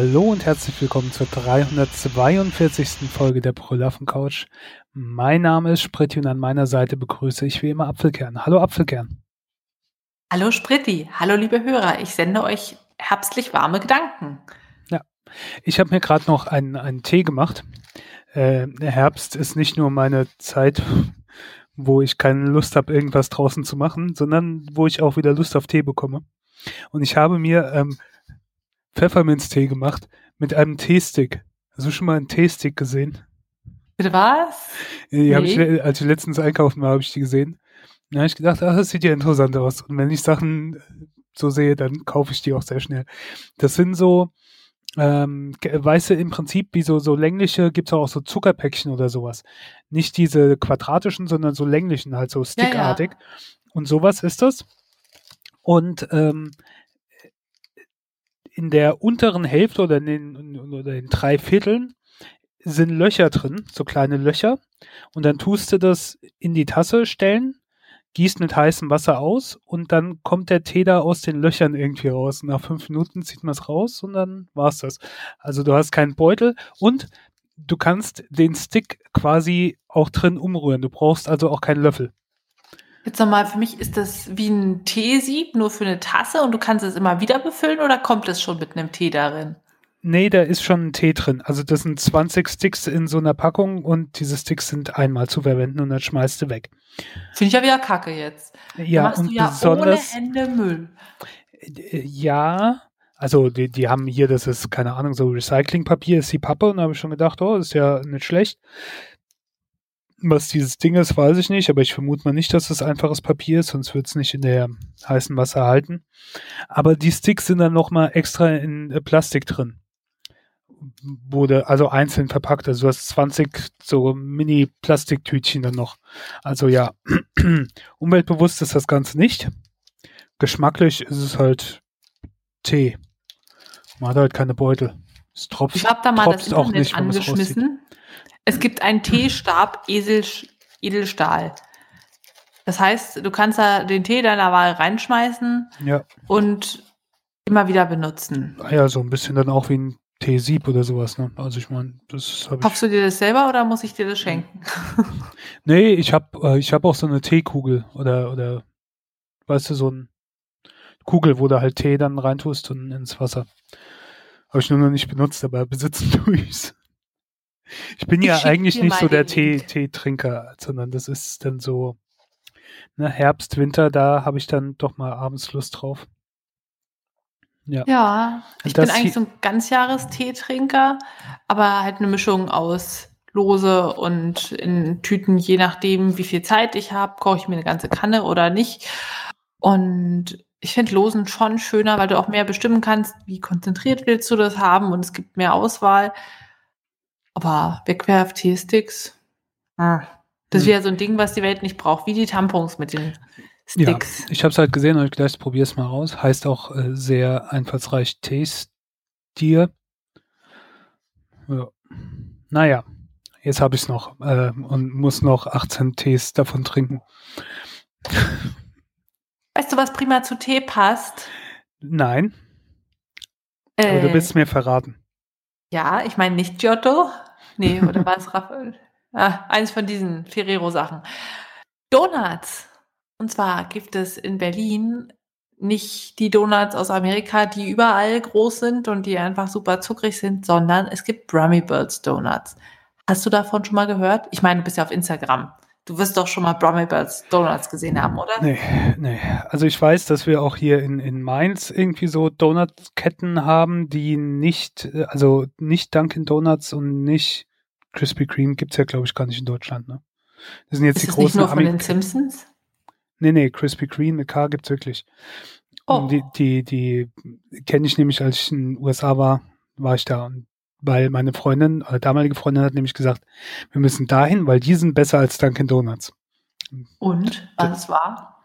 Hallo und herzlich willkommen zur 342. Folge der Brüllaffen Couch. Mein Name ist Spritti und an meiner Seite begrüße ich wie immer Apfelkern. Hallo Apfelkern. Hallo Spritti, hallo liebe Hörer, ich sende euch herbstlich warme Gedanken. Ja, ich habe mir gerade noch einen, einen Tee gemacht. Äh, Herbst ist nicht nur meine Zeit, wo ich keine Lust habe, irgendwas draußen zu machen, sondern wo ich auch wieder Lust auf Tee bekomme. Und ich habe mir ähm, Pfefferminztee gemacht mit einem Teestick. Hast du schon mal einen Teestick gesehen? Bitte was? Die nee. ich, als ich letztens einkaufen war, habe ich die gesehen. Da habe ich gedacht, ach, das sieht ja interessant aus. Und wenn ich Sachen so sehe, dann kaufe ich die auch sehr schnell. Das sind so, ähm, weißt du, im Prinzip wie so, so längliche, gibt es auch so Zuckerpäckchen oder sowas. Nicht diese quadratischen, sondern so länglichen, halt so stickartig. Ja, ja. Und sowas ist das. Und ähm, in der unteren Hälfte oder in den, oder in drei Vierteln sind Löcher drin, so kleine Löcher. Und dann tust du das in die Tasse stellen, gießt mit heißem Wasser aus und dann kommt der Tee da aus den Löchern irgendwie raus. Nach fünf Minuten zieht man es raus und dann war's das. Also du hast keinen Beutel und du kannst den Stick quasi auch drin umrühren. Du brauchst also auch keinen Löffel. Jetzt nochmal, für mich ist das wie ein Teesieb, nur für eine Tasse und du kannst es immer wieder befüllen oder kommt es schon mit einem Tee darin? Nee, da ist schon ein Tee drin. Also das sind 20 Sticks in so einer Packung und diese Sticks sind einmal zu verwenden und dann schmeißt du weg. Finde ich ja wieder kacke jetzt. Ja, machst und du ja besonders, ohne Ende Müll. Äh, Ja, also die, die haben hier, das ist, keine Ahnung, so Recyclingpapier ist die Pappe und da habe ich schon gedacht, oh, ist ja nicht schlecht. Was dieses Ding ist, weiß ich nicht, aber ich vermute mal nicht, dass es einfaches Papier ist, sonst wird es nicht in der heißen Wasser halten. Aber die Sticks sind dann nochmal extra in äh, Plastik drin. Wurde also einzeln verpackt. Also du hast 20 so Mini-Plastiktütchen dann noch. Also ja, umweltbewusst ist das Ganze nicht. Geschmacklich ist es halt Tee. Man hat halt keine Beutel. Es tropft, Ich habe da mal das Internet nicht, angeschmissen. Es gibt einen Teestab Esel, Edelstahl. Das heißt, du kannst da den Tee deiner Wahl reinschmeißen Ja. und immer wieder benutzen. Ah Ja, so ein bisschen dann auch wie ein Teesieb oder sowas, ne? Also ich meine, das habe ich. Kaufst du dir das selber oder muss ich dir das schenken? Nee, ich habe äh, ich hab auch so eine Teekugel oder oder weißt du, so eine Kugel, wo du halt Tee dann reintust und ins Wasser. Habe ich nur noch nicht benutzt, aber besitzen tue ich's. Ich bin Ich ja eigentlich nicht so der Tee. Teetrinker, sondern das ist dann so ne, Herbst, Winter, da habe ich dann doch mal abends Lust drauf. Ja. Ja, ich bin eigentlich so ein Ganzjahresteetrinker, aber halt eine Mischung aus Lose und in Tüten, je nachdem, wie viel Zeit ich habe, koche ich mir eine ganze Kanne oder nicht. Und ich finde Losen schon schöner, weil du auch mehr bestimmen kannst, wie konzentriert willst du das haben und es gibt mehr Auswahl. Aber Wegwerf-Teesticks, ah, das Hm. wäre so ein Ding, was die Welt nicht braucht, wie die Tampons mit den Ja, Sticks. ich habe es halt gesehen und ich gedacht, ich probiere es mal raus. Heißt auch äh, sehr einfallsreich Taste Dir. Ja. Naja, jetzt habe ich es noch äh, und muss noch 18 Tees davon trinken. Weißt du, was prima zu Tee passt? Nein, aber du Äh, willst mir verraten. Ja, ich meine nicht Giotto. Nee, oder war es Raphael? Ah, eins von diesen Ferrero-Sachen. Donuts. Und zwar gibt es in Berlin nicht die Donuts aus Amerika, die überall groß sind und die einfach super zuckrig sind, sondern es gibt Brummy Birds Donuts. Hast du davon schon mal gehört? Ich meine, du bist ja auf Instagram. Du wirst doch schon mal Brummy Birds Donuts gesehen haben, oder? Nee, nee. Also ich weiß, dass wir auch hier in, in Mainz irgendwie so Donutketten haben, die nicht, also nicht Dunkin' Donuts und nicht Krispy Kreme gibt's ja, glaube ich, gar nicht in Deutschland, ne? Das sind jetzt Ist die es nicht großen nur von den Simpsons? Nee, nee, Krispy Kreme mit K gibt's wirklich. Oh. Und die, die, die kenne ich nämlich, als ich in den USA war, war ich da. Und weil meine Freundin, oder damalige Freundin hat nämlich gesagt, wir müssen dahin, weil die sind besser als Dunkin' Donuts. Und was war?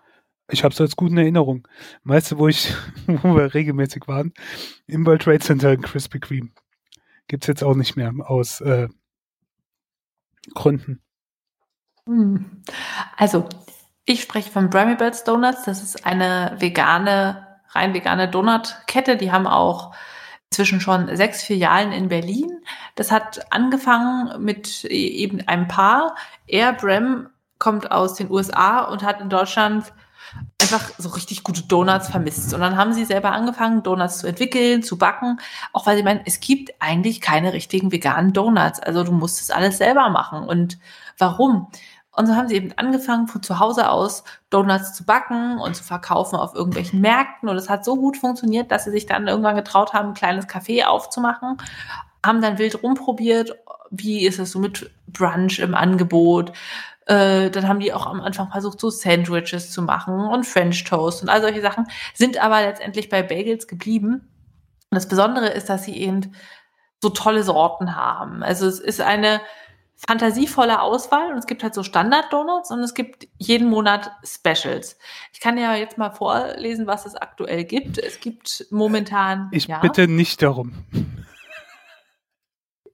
Ich habe es als guten Erinnerung. Weißt du, wo ich, wo wir regelmäßig waren? Im World Trade Center in Krispy Kreme. Gibt's jetzt auch nicht mehr aus äh, Gründen. Hm. Also, ich spreche von Brummy Birds Donuts. Das ist eine vegane rein vegane Donutkette. Die haben auch inzwischen schon sechs Filialen in Berlin. Das hat angefangen mit eben einem Paar. Er, Brem, kommt aus den USA und hat in Deutschland einfach so richtig gute Donuts vermisst. Und dann haben sie selber angefangen, Donuts zu entwickeln, zu backen, auch weil sie meinen, es gibt eigentlich keine richtigen veganen Donuts. Also du musst es alles selber machen. Und warum? Und so haben sie eben angefangen, von zu Hause aus Donuts zu backen und zu verkaufen auf irgendwelchen Märkten. Und es hat so gut funktioniert, dass sie sich dann irgendwann getraut haben, ein kleines Café aufzumachen, haben dann wild rumprobiert, wie ist es so mit Brunch im Angebot, äh, dann haben die auch am Anfang versucht, so Sandwiches zu machen und French Toast und all solche Sachen, sind aber letztendlich bei Bagels geblieben. Und das Besondere ist, dass sie eben so tolle Sorten haben. Also es ist eine fantasievolle Auswahl und es gibt halt so Standard-Donuts und es gibt jeden Monat Specials. Ich kann ja jetzt mal vorlesen, was es aktuell gibt. Es gibt momentan. Ich ja, bitte nicht darum.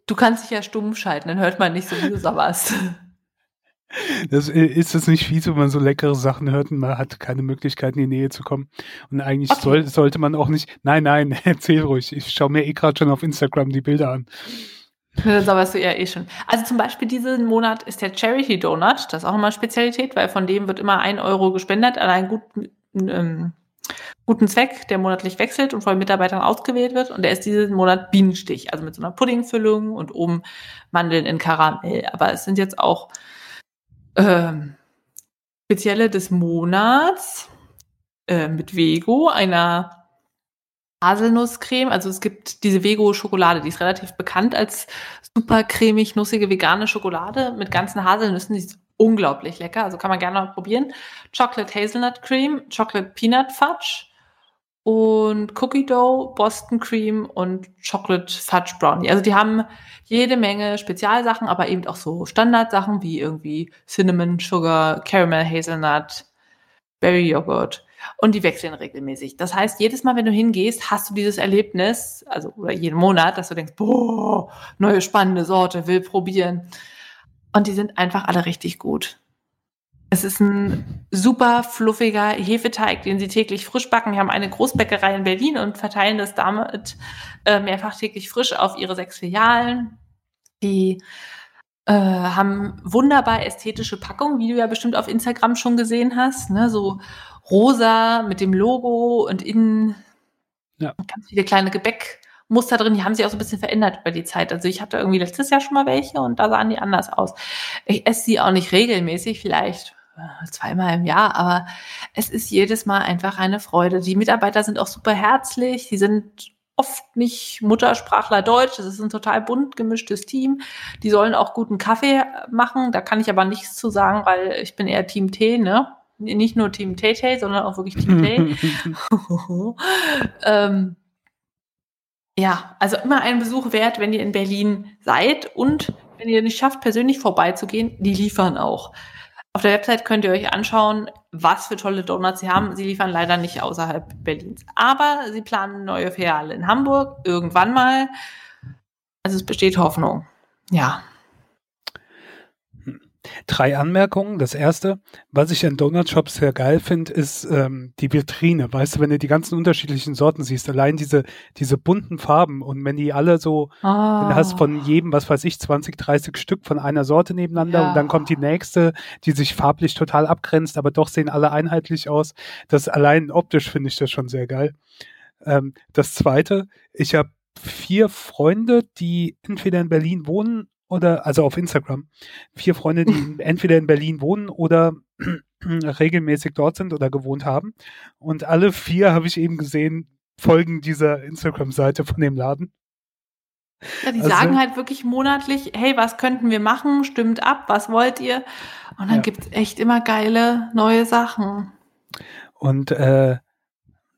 Du kannst dich ja stumm schalten, dann hört man nicht so, wie du sabberst. Das ist es nicht fies, wenn man so leckere Sachen hört und man hat keine Möglichkeit in die Nähe zu kommen. Und eigentlich Okay. soll, sollte man auch nicht. Nein, nein, erzähl ruhig. Ich schaue mir eh gerade schon auf Instagram die Bilder an. Das sabberst du ja eh schon. Also zum Beispiel diesen Monat ist der Charity Donut. Das ist auch immer Spezialität, weil von dem wird immer ein Euro gespendet an einen guten, ähm, guten Zweck, der monatlich wechselt und von Mitarbeitern ausgewählt wird. Und der ist diesen Monat Bienenstich, also mit so einer Puddingfüllung und oben Mandeln in Karamell. Aber es sind jetzt auch ähm, spezielle des Monats äh, mit Vego, einer Haselnusscreme. Also es gibt diese Vego-Schokolade, die ist relativ bekannt als super cremig, nussige vegane Schokolade mit ganzen Haselnüssen. Die ist unglaublich lecker, also kann man gerne mal probieren. Chocolate Hazelnut Cream, Chocolate Peanut Fudge und Cookie Dough, Boston Cream und Chocolate Fudge Brownie. Also die haben jede Menge Spezialsachen, aber eben auch so Standardsachen wie irgendwie Cinnamon Sugar, Caramel Hazelnut, Berry Joghurt. Und die wechseln regelmäßig. Das heißt, jedes Mal, wenn du hingehst, hast du dieses Erlebnis, also oder jeden Monat, dass du denkst, boah, neue spannende Sorte, will probieren. Und die sind einfach alle richtig gut. Es ist ein super fluffiger Hefeteig, den sie täglich frisch backen. Die haben eine Großbäckerei in Berlin und verteilen das damit äh, mehrfach täglich frisch auf ihre sechs Filialen. Die äh, haben wunderbar ästhetische Packungen, wie du ja bestimmt auf Instagram schon gesehen hast. Ne? So rosa mit dem Logo und innen Ja. ganz viele kleine Gebäckmuster drin. Die haben sich auch so ein bisschen verändert über die Zeit. Also ich hatte irgendwie letztes Jahr schon mal welche und da sahen die anders aus. Ich esse sie auch nicht regelmäßig, vielleicht zweimal im Jahr, aber es ist jedes Mal einfach eine Freude. Die Mitarbeiter sind auch super herzlich, die sind oft nicht Muttersprachler Deutsch, es ist ein total bunt gemischtes Team. Die sollen auch guten Kaffee machen, da kann ich aber nichts zu sagen, weil ich bin eher Team Tee, ne? Nicht nur Team Tay Tay, sondern auch wirklich Team Tee. ähm, ja, also immer ein Besuch wert, wenn ihr in Berlin seid und wenn ihr nicht schafft, persönlich vorbeizugehen, die liefern auch. Auf der Website könnt ihr euch anschauen, was für tolle Donuts sie haben. Sie liefern leider nicht außerhalb Berlins. Aber sie planen neue Filiale in Hamburg, irgendwann mal. Also es besteht Hoffnung. Ja. Drei Anmerkungen. Das erste, was ich an Donut-Shops sehr geil finde, ist ähm, die Vitrine. Weißt du, wenn du die ganzen unterschiedlichen Sorten siehst, allein diese, diese bunten Farben und wenn die alle so, Ah. du hast von jedem, was weiß ich, 20, 30 Stück von einer Sorte nebeneinander Ja. und dann kommt die nächste, die sich farblich total abgrenzt, aber doch sehen alle einheitlich aus. Das allein optisch finde ich das schon sehr geil. Ähm, das zweite, ich habe vier Freunde, die entweder in Berlin wohnen oder, also auf Instagram, vier Freunde, die entweder in Berlin wohnen oder regelmäßig dort sind oder gewohnt haben. Und alle vier habe ich eben gesehen, folgen dieser Instagram-Seite von dem Laden. Ja, die Also- sagen halt wirklich monatlich, hey, was könnten wir machen? Stimmt ab, was wollt ihr? Und dann Ja. gibt's echt immer geile neue Sachen. Und äh,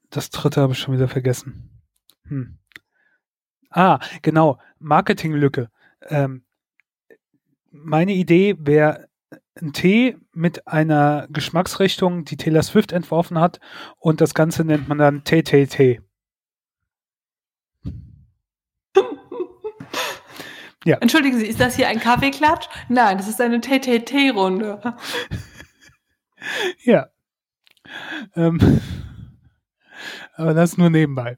das dritte habe ich schon wieder vergessen. Hm. Ah, genau, Marketinglücke. Ähm, meine Idee wäre ein Tee mit einer Geschmacksrichtung, die Taylor Swift entworfen hat und das Ganze nennt man dann Tee. Ja. Entschuldigen Sie, ist das hier ein Kaffeeklatsch? Nein, das ist eine TTT-Runde. Ja. Ähm, Aber das nur nebenbei.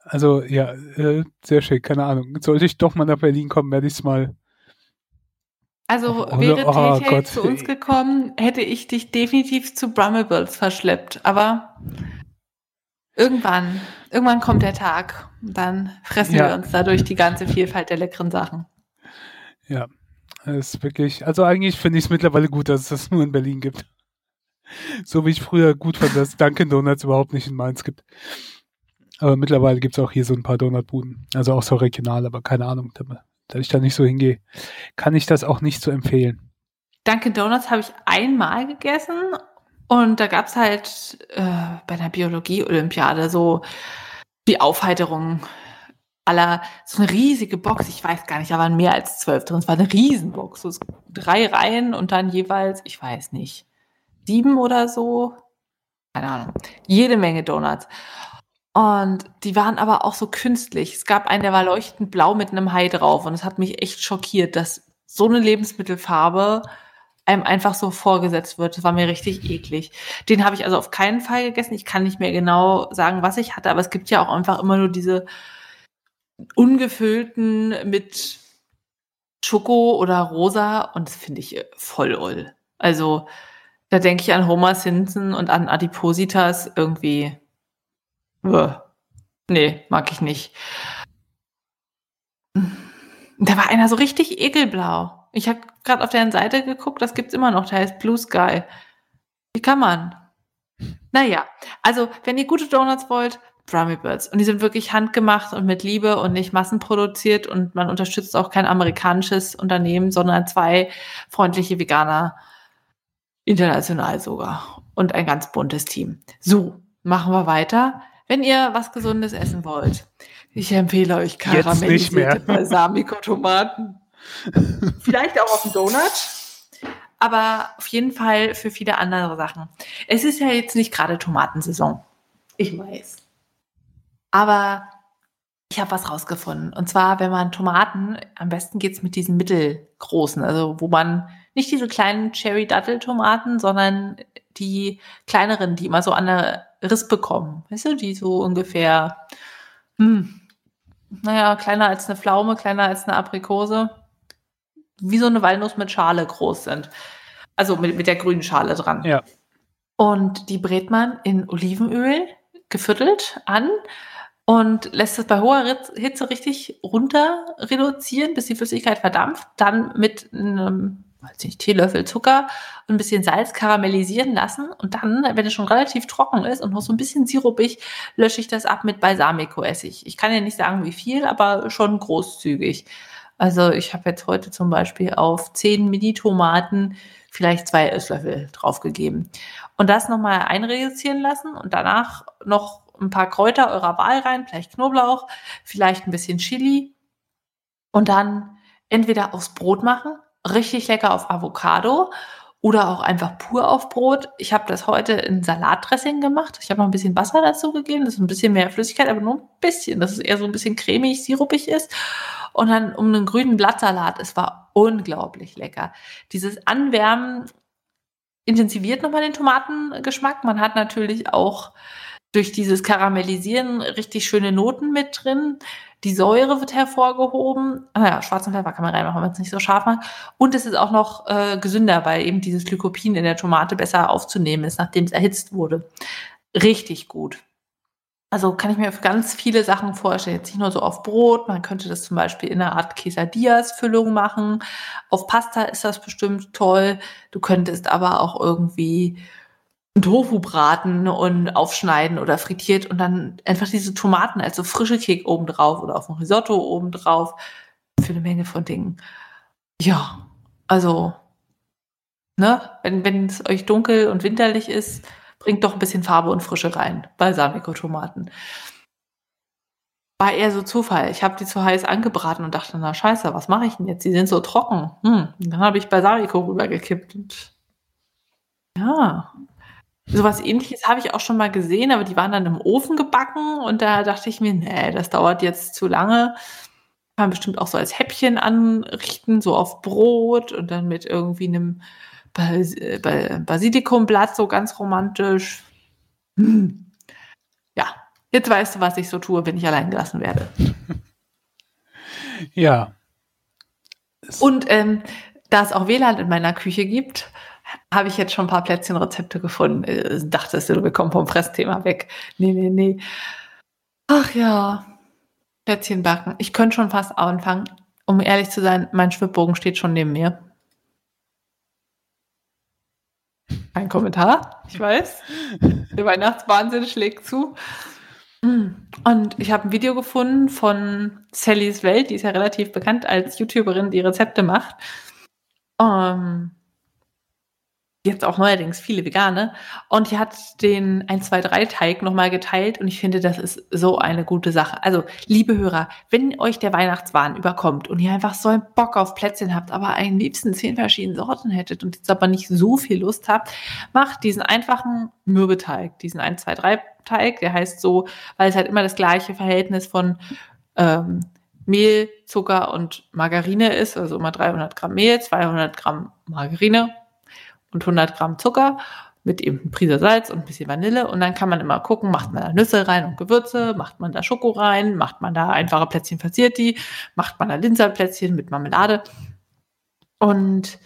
Also ja, äh, sehr schön, keine Ahnung. Sollte ich doch mal nach Berlin kommen, werde ich es mal. Also oh, wäre oh, Gott. zu uns gekommen, hätte ich dich definitiv zu Brummables verschleppt. Aber irgendwann, irgendwann kommt der Tag. Und dann fressen ja. wir uns dadurch die ganze Vielfalt der leckeren Sachen. Ja, das ist wirklich, also eigentlich finde ich es mittlerweile gut, dass es das nur in Berlin gibt. So wie ich früher gut fand, dass Dunkin' Donuts überhaupt nicht in Mainz gibt. Aber mittlerweile gibt es auch hier so ein paar Donutbuden. Also auch so regional, aber keine Ahnung, da, da ich da nicht so hingehe, kann ich das auch nicht so empfehlen. Dunkin' Donuts habe ich einmal gegessen und da gab es halt äh, bei der Biologie-Olympiade so die Aufheiterung aller, so eine riesige Box, ich weiß gar nicht, da waren mehr als zwölf drin, es war eine Riesenbox, so drei Reihen und dann jeweils, ich weiß nicht, sieben oder so, keine Ahnung, jede Menge Donuts. Und die waren aber auch so künstlich. Es gab einen, der war leuchtend blau mit einem Hai drauf. Und es hat mich echt schockiert, dass so eine Lebensmittelfarbe einem einfach so vorgesetzt wird. Das war mir richtig eklig. Den habe ich also auf keinen Fall gegessen. Ich kann nicht mehr genau sagen, was ich hatte, aber es gibt ja auch einfach immer nur diese ungefüllten mit Schoko oder rosa und das finde ich voll oll. Also da denke ich an Homer Simpson und an Adipositas irgendwie Nee, mag ich nicht. Da war einer so richtig ekelblau. Ich habe gerade auf deren Seite geguckt, das gibt's immer noch, der heißt Blue Sky. Wie kann man? Naja, also wenn ihr gute Donuts wollt, Brummy Birds. Und die sind wirklich handgemacht und mit Liebe und nicht massenproduziert und man unterstützt auch kein amerikanisches Unternehmen, sondern zwei freundliche Veganer, international sogar. Und ein ganz buntes Team. So, machen wir weiter. Wenn ihr was Gesundes essen wollt, ich empfehle euch karamellisierte Balsamico-Tomaten. Vielleicht auch auf dem Donut, aber auf jeden Fall für viele andere Sachen. Es ist ja jetzt nicht gerade Tomatensaison. Ich weiß. Aber ich habe was rausgefunden. Und zwar, wenn man Tomaten, am besten geht es mit diesen mittelgroßen, also wo man nicht diese kleinen Cherry-Dattel-Tomaten, sondern die kleineren, die immer so an der Riss bekommen. Weißt du, die so ungefähr, hm, naja, kleiner als eine Pflaume, kleiner als eine Aprikose, wie so eine Walnuss mit Schale groß sind. Also mit, mit der grünen Schale dran. Ja. Und die brät man in Olivenöl geviertelt an und lässt es bei hoher Hitze richtig runter reduzieren, bis die Flüssigkeit verdampft. Dann mit einem weiß nicht, Teelöffel Zucker und ein bisschen Salz karamellisieren lassen. Und dann, wenn es schon relativ trocken ist und noch so ein bisschen sirupig, lösche ich das ab mit Balsamico-Essig. Ich kann ja nicht sagen, wie viel, aber schon großzügig. Also ich habe jetzt heute zum Beispiel auf 10 Mini-Tomaten vielleicht zwei Esslöffel draufgegeben. Und das nochmal einreduzieren lassen und danach noch ein paar Kräuter eurer Wahl rein, vielleicht Knoblauch, vielleicht ein bisschen Chili und dann entweder aufs Brot machen richtig lecker auf Avocado oder auch einfach pur auf Brot. Ich habe das heute in Salatdressing gemacht. Ich habe noch ein bisschen Wasser dazu gegeben. Das ist ein bisschen mehr Flüssigkeit, aber nur ein bisschen, dass es eher so ein bisschen cremig, sirupig ist. Und dann um einen grünen Blattsalat. Es war unglaublich lecker. Dieses Anwärmen intensiviert nochmal den Tomatengeschmack. Man hat natürlich auch durch dieses Karamellisieren richtig schöne Noten mit drin. Die Säure wird hervorgehoben. Ah ja, schwarzen Pfeffer kann man reinmachen, wenn man es nicht so scharf macht. Und es ist auch noch äh, gesünder, weil eben dieses Glykopin in der Tomate besser aufzunehmen ist, nachdem es erhitzt wurde. Richtig gut. Also kann ich mir für ganz viele Sachen vorstellen. Jetzt nicht nur so auf Brot, man könnte das zum Beispiel in einer Art Quesadillas-Füllung machen. Auf Pasta ist das bestimmt toll. Du könntest aber auch irgendwie Tofu braten und aufschneiden oder frittiert und dann einfach diese Tomaten als so frische Kek oben drauf oder auf dem Risotto oben drauf für eine Menge von Dingen. Ja, also, ne, wenn, wenn es euch dunkel und winterlich ist, bringt doch ein bisschen Farbe und Frische rein. Balsamico-Tomaten. War eher so Zufall. Ich habe die zu heiß angebraten und dachte, na scheiße, was mache ich denn jetzt? Die sind so trocken. Hm, dann habe ich Balsamico rübergekippt und ja, Sowas ähnliches habe ich auch schon mal gesehen, aber die waren dann im Ofen gebacken und da dachte ich mir, nee, das dauert jetzt zu lange. Kann man bestimmt auch so als Häppchen anrichten, so auf Brot und dann mit irgendwie einem Bas Basilikumblatt, so ganz romantisch. Hm. Ja, Jetzt weißt du, was ich so tue, wenn ich allein gelassen werde. Ja. Und ähm, da es auch WLAN in meiner Küche gibt, habe ich jetzt schon ein paar Plätzchenrezepte gefunden. Äh, dachtest du, wir kommen vom Fressthema weg. Nee, nee, nee. Ach ja, Plätzchen backen. Ich könnte schon fast anfangen. Um ehrlich zu sein, mein Schwibbogen steht schon neben mir. Ein Kommentar, ich weiß. Der Weihnachtswahnsinn schlägt zu. Und ich habe ein Video gefunden von Sallys Welt, die ist ja relativ bekannt als YouTuberin, die Rezepte macht. Ähm, jetzt auch neuerdings viele Vegane. Und die hat den 1-2-3-Teig nochmal geteilt und ich finde, das ist so eine gute Sache. Also, liebe Hörer, wenn euch der Weihnachtswahn überkommt und ihr einfach so einen Bock auf Plätzchen habt, aber einen liebsten zehn verschiedene Sorten hättet und jetzt aber nicht so viel Lust habt, macht diesen einfachen Mürbeteig, diesen 1-2-3-Teig, der heißt so, weil es halt immer das gleiche Verhältnis von ähm, Mehl, Zucker und Margarine ist, also immer 300 Gramm Mehl, 200 Gramm Margarine und 100 Gramm Zucker mit eben ein Prise Salz und ein bisschen Vanille. Und dann kann man immer gucken, macht man da Nüsse rein und Gewürze, macht man da Schoko rein, macht man da einfache Plätzchen Versierti, macht man da Linserplätzchen mit Marmelade. Und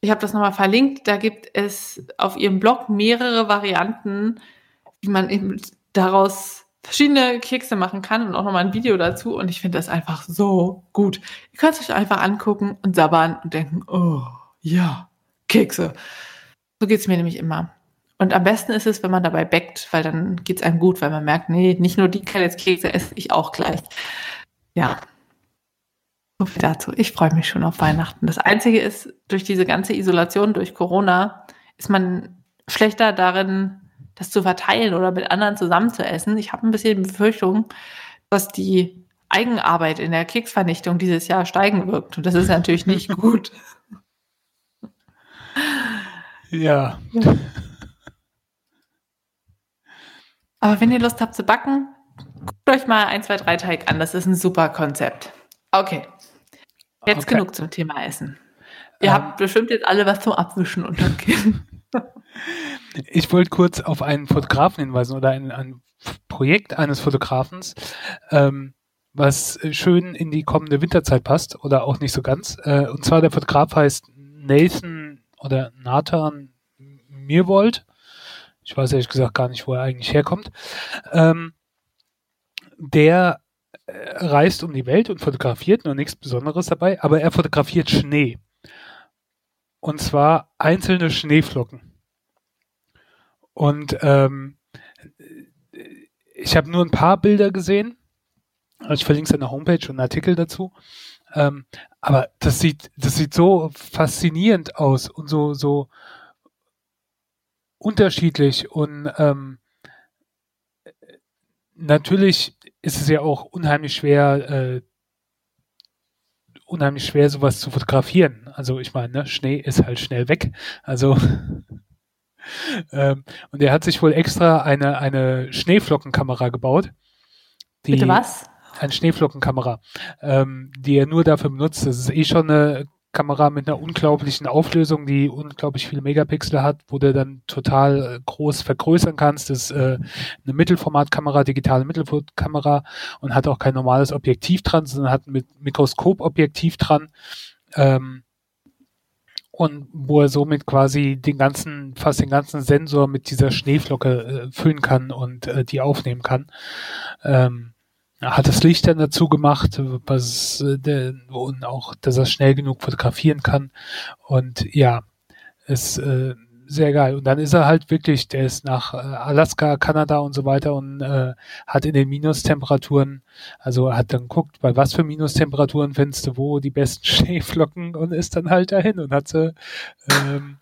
ich habe das nochmal verlinkt. Da gibt es auf ihrem Blog mehrere Varianten, wie man eben daraus verschiedene Kekse machen kann und auch nochmal ein Video dazu. Und ich finde das einfach so gut. Ihr könnt es euch einfach angucken und sabbern und denken, oh ja, Kekse. So geht es mir nämlich immer. Und am besten ist es, wenn man dabei backt, weil dann geht es einem gut, weil man merkt, nee, nicht nur die jetzt Kekse esse ich auch gleich. Ja. So viel dazu. Ich freue mich schon auf Weihnachten. Das Einzige ist, durch diese ganze Isolation, durch Corona, ist man schlechter darin, das zu verteilen oder mit anderen zusammen zu essen. Ich habe ein bisschen die Befürchtung, dass die Eigenarbeit in der Keksvernichtung dieses Jahr steigen wird. Und das ist natürlich nicht gut. Ja. Aber wenn ihr Lust habt zu backen, guckt euch mal 1, 2, 3 Teig an. Das ist ein super Konzept. Okay. Jetzt okay. genug zum Thema Essen. Ihr ähm, habt bestimmt jetzt alle was zum Abwischen unter Ich wollte kurz auf einen Fotografen hinweisen oder ein, ein Projekt eines Fotografens, ähm, was schön in die kommende Winterzeit passt oder auch nicht so ganz. Äh, und zwar der Fotograf heißt Nathan oder Nathan Mirwold. Ich weiß ehrlich gesagt gar nicht, wo er eigentlich herkommt. Ähm, der äh, reist um die Welt und fotografiert, nur nichts Besonderes dabei, aber er fotografiert Schnee. Und zwar einzelne Schneeflocken. Und ähm, ich habe nur ein paar Bilder gesehen. Also ich verlinke es an der Homepage und einen Artikel dazu. Ähm, aber das sieht, das sieht so faszinierend aus und so, so unterschiedlich und ähm, natürlich ist es ja auch unheimlich schwer, äh, unheimlich schwer, sowas zu fotografieren. Also ich meine, ne, Schnee ist halt schnell weg. Also ähm, und er hat sich wohl extra eine, eine Schneeflockenkamera gebaut. Die, Bitte was? Eine Schneeflockenkamera, ähm, die er nur dafür benutzt. Das ist eh schon eine Kamera mit einer unglaublichen Auflösung, die unglaublich viele Megapixel hat, wo du dann total äh, groß vergrößern kannst. Das ist äh, eine Mittelformatkamera, digitale Mittelformatkamera und hat auch kein normales Objektiv dran, sondern hat ein Mikroskopobjektiv dran. Ähm, und wo er somit quasi den ganzen, fast den ganzen Sensor mit dieser Schneeflocke äh, füllen kann und äh, die aufnehmen kann. Ähm, hat das Licht dann dazu gemacht, was, äh, der, und auch, dass er schnell genug fotografieren kann. Und ja, ist äh, sehr geil. Und dann ist er halt wirklich, der ist nach äh, Alaska, Kanada und so weiter und äh, hat in den Minustemperaturen, also hat dann geguckt, bei was für Minustemperaturen findest du wo die besten Schneeflocken und ist dann halt dahin und hat sie ähm,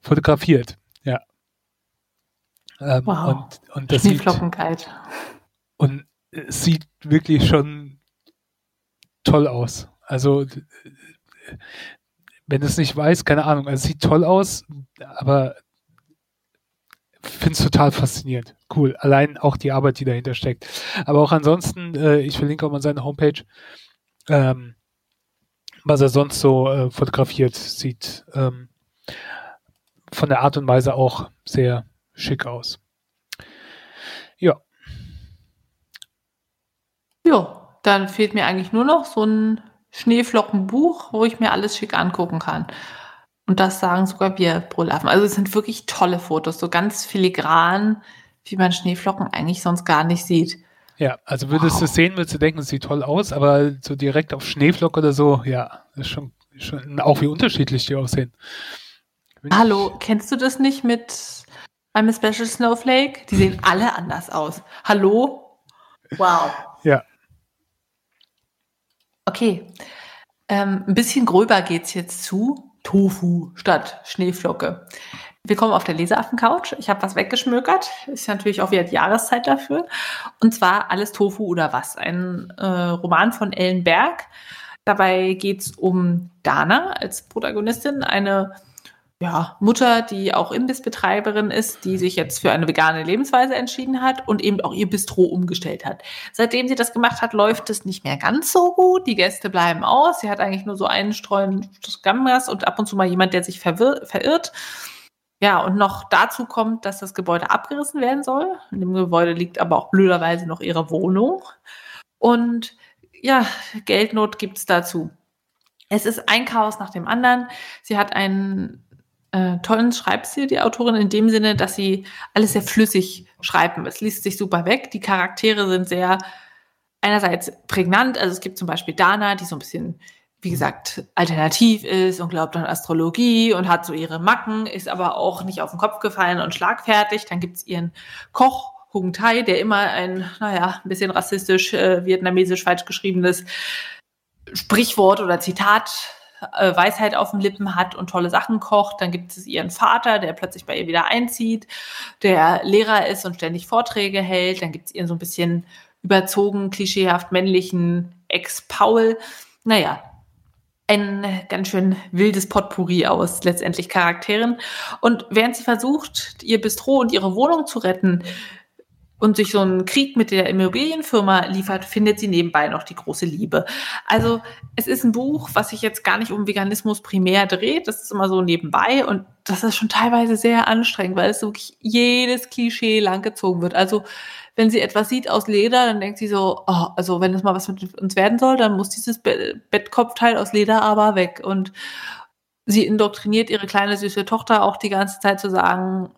fotografiert. Ja. Ähm, wow. Und, und das Schneeflockenkeit. und es sieht wirklich schon toll aus. Also wenn es nicht weiß, keine Ahnung, also es sieht toll aus, aber finde es total faszinierend. Cool. Allein auch die Arbeit, die dahinter steckt. Aber auch ansonsten, äh, ich verlinke auch mal seine Homepage, ähm, was er sonst so äh, fotografiert, sieht ähm, von der Art und Weise auch sehr schick aus. Ja. Ja, dann fehlt mir eigentlich nur noch so ein Schneeflockenbuch, wo ich mir alles schick angucken kann. Und das sagen sogar wir Brüllaffen. Also es sind wirklich tolle Fotos, so ganz filigran, wie man Schneeflocken eigentlich sonst gar nicht sieht. Ja, also würdest wow. du es sehen, würdest du denken, es sieht toll aus, aber so direkt auf Schneeflock oder so, ja, ist schon, schon auch wie unterschiedlich die aussehen. Bin Hallo, kennst du das nicht mit I'm a Special Snowflake? Die sehen alle anders aus. Hallo? Wow. Okay. Ähm, ein bisschen gröber geht's jetzt zu. Tofu statt Schneeflocke. Willkommen auf der Leseaffen-Couch. Ich habe was weggeschmökert. Ist natürlich auch wieder die Jahreszeit dafür. Und zwar Alles Tofu oder was? Ein äh, Roman von Ellen Berg. Dabei geht's um Dana als Protagonistin, eine ja, Mutter, die auch Imbissbetreiberin ist, die sich jetzt für eine vegane Lebensweise entschieden hat und eben auch ihr Bistro umgestellt hat. Seitdem sie das gemacht hat, läuft es nicht mehr ganz so gut. Die Gäste bleiben aus. Sie hat eigentlich nur so einen Streuen Gammas und ab und zu mal jemand, der sich verirrt. Ja, und noch dazu kommt, dass das Gebäude abgerissen werden soll. In dem Gebäude liegt aber auch blöderweise noch ihre Wohnung. Und ja, Geldnot gibt's dazu. Es ist ein Chaos nach dem anderen. Sie hat einen äh, tollen Schreibstil, die Autorin, in dem Sinne, dass sie alles sehr flüssig schreiben. Es liest sich super weg. Die Charaktere sind sehr einerseits prägnant. Also es gibt zum Beispiel Dana, die so ein bisschen, wie gesagt, alternativ ist und glaubt an Astrologie und hat so ihre Macken, ist aber auch nicht auf den Kopf gefallen und schlagfertig. Dann gibt's ihren Koch, Hung Tai, der immer ein, naja, ein bisschen rassistisch, äh, vietnamesisch falsch geschriebenes Sprichwort oder Zitat äh, Weisheit auf den Lippen hat und tolle Sachen kocht. Dann gibt es ihren Vater, der plötzlich bei ihr wieder einzieht, der Lehrer ist und ständig Vorträge hält. Dann gibt es ihren so ein bisschen überzogen, klischeehaft männlichen Ex-Paul. Naja, ein ganz schön wildes Potpourri aus letztendlich Charakteren. Und während sie versucht, ihr Bistro und ihre Wohnung zu retten, und sich so einen Krieg mit der Immobilienfirma liefert, findet sie nebenbei noch die große Liebe. Also es ist ein Buch, was sich jetzt gar nicht um Veganismus primär dreht. Das ist immer so nebenbei und das ist schon teilweise sehr anstrengend, weil es wirklich jedes Klischee langgezogen wird. Also wenn sie etwas sieht aus Leder, dann denkt sie so, oh, also wenn es mal was mit uns werden soll, dann muss dieses Bettkopfteil aus Leder aber weg. Und sie indoktriniert ihre kleine süße Tochter auch die ganze Zeit zu sagen,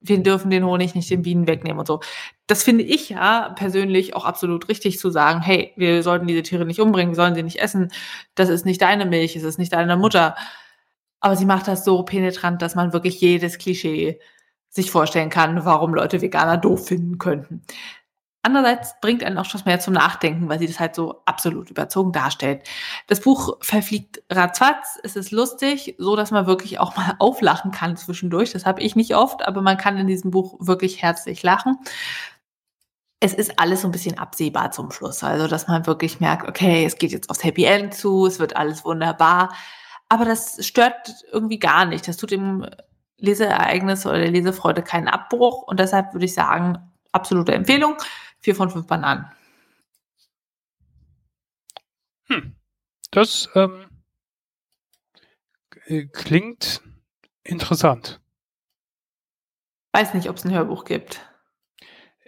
wir dürfen den Honig nicht den Bienen wegnehmen und so. Das finde ich ja persönlich auch absolut richtig zu sagen, hey, wir sollten diese Tiere nicht umbringen, wir sollen sie nicht essen, das ist nicht deine Milch, es ist nicht deine Mutter. Aber sie macht das so penetrant, dass man wirklich jedes Klischee sich vorstellen kann, warum Leute Veganer doof finden könnten. Andererseits bringt einen auch schon mehr zum Nachdenken, weil sie das halt so absolut überzogen darstellt. Das Buch verfliegt ratzfatz, es ist lustig, so dass man wirklich auch mal auflachen kann zwischendurch. Das habe ich nicht oft, aber man kann in diesem Buch wirklich herzlich lachen. Es ist alles so ein bisschen absehbar zum Schluss, also dass man wirklich merkt, okay, es geht jetzt aufs Happy End zu, es wird alles wunderbar, aber das stört irgendwie gar nicht. Das tut dem Leseereignis oder der Lesefreude keinen Abbruch und deshalb würde ich sagen, absolute Empfehlung. Vier von fünf Bananen. Hm. Das ähm, äh, klingt interessant. Weiß nicht, ob es ein Hörbuch gibt.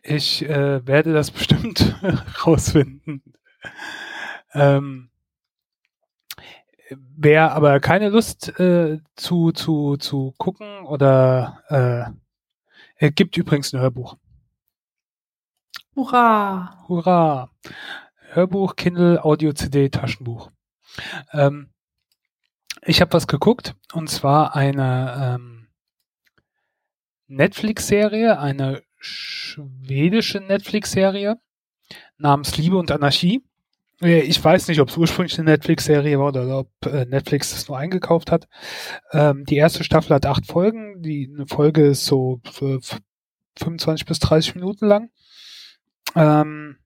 Ich äh, werde das bestimmt rausfinden. Ähm, wer aber keine Lust äh, zu, zu, zu gucken oder äh, gibt übrigens ein Hörbuch. Hurra! Hurra! Hörbuch, Kindle, Audio-CD, Taschenbuch. Ähm, ich habe was geguckt und zwar eine ähm, Netflix-Serie, eine schwedische Netflix-Serie namens Liebe und Anarchie. Äh, ich weiß nicht, ob es ursprünglich eine Netflix-Serie war oder ob äh, Netflix das nur eingekauft hat. Ähm, die erste Staffel hat acht Folgen. Die eine Folge ist so 25 bis 30 Minuten lang. Ähm,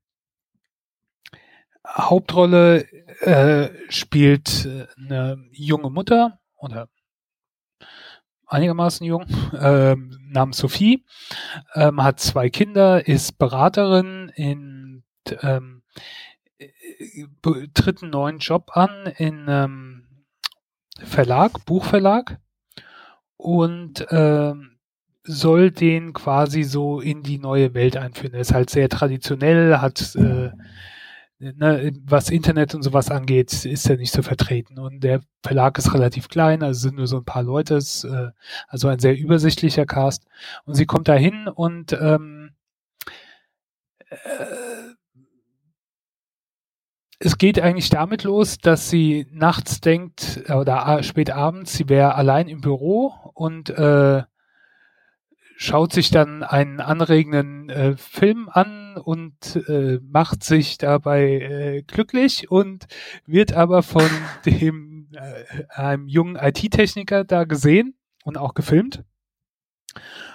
Hauptrolle äh, spielt äh, eine junge Mutter oder einigermaßen jung, äh, namens Sophie, ähm, hat zwei Kinder, ist Beraterin in ähm, tritt einen neuen Job an in ähm, Verlag, Buchverlag und ähm, soll den quasi so in die neue Welt einführen. Er ist halt sehr traditionell, hat äh, ne, was Internet und sowas angeht, ist er nicht so vertreten. Und der Verlag ist relativ klein, also sind nur so ein paar Leute, ist, äh, also ein sehr übersichtlicher Cast. Und sie kommt da hin und ähm, äh, es geht eigentlich damit los, dass sie nachts denkt oder spät abends, sie wäre allein im Büro und äh, schaut sich dann einen anregenden äh, Film an und äh, macht sich dabei äh, glücklich und wird aber von dem äh, einem jungen IT-Techniker da gesehen und auch gefilmt.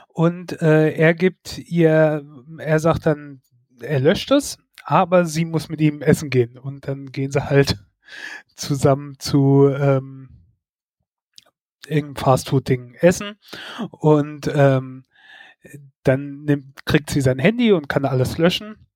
Und äh, er gibt ihr, er sagt dann, er löscht es, aber sie muss mit ihm essen gehen. Und dann gehen sie halt zusammen zu ähm, irgendeinem Fastfood-Ding essen. Und ähm, dann nimmt, kriegt sie sein Handy und kann alles löschen.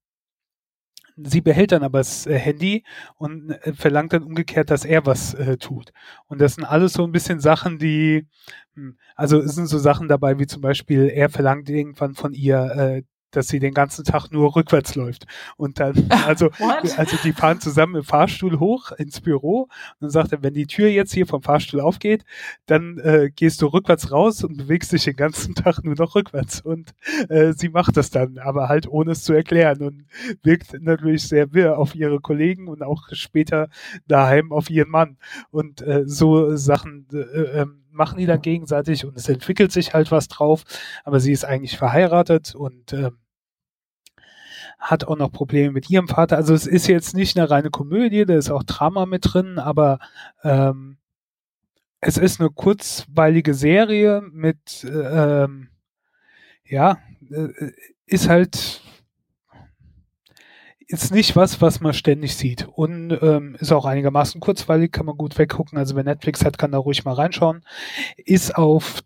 Sie behält dann aber das äh, Handy und äh, verlangt dann umgekehrt, dass er was äh, tut. Und das sind alles so ein bisschen Sachen, die, hm, also es sind so Sachen dabei, wie zum Beispiel, er verlangt irgendwann von ihr, äh, dass sie den ganzen Tag nur rückwärts läuft. Und dann, also, also die fahren zusammen im Fahrstuhl hoch ins Büro und dann sagt er, wenn die Tür jetzt hier vom Fahrstuhl aufgeht, dann äh, gehst du rückwärts raus und bewegst dich den ganzen Tag nur noch rückwärts. Und äh, sie macht das dann, aber halt ohne es zu erklären und wirkt natürlich sehr wirr auf ihre Kollegen und auch später daheim auf ihren Mann. Und äh, so Sachen äh, äh, machen die dann gegenseitig und es entwickelt sich halt was drauf, aber sie ist eigentlich verheiratet und ähm, hat auch noch Probleme mit ihrem Vater. Also es ist jetzt nicht eine reine Komödie, da ist auch Drama mit drin, aber ähm, es ist eine kurzweilige Serie mit, ähm, ja, äh, ist halt ist nicht was, was man ständig sieht und ähm, ist auch einigermaßen kurzweilig, kann man gut weggucken. Also wer Netflix hat, kann da ruhig mal reinschauen. Ist auf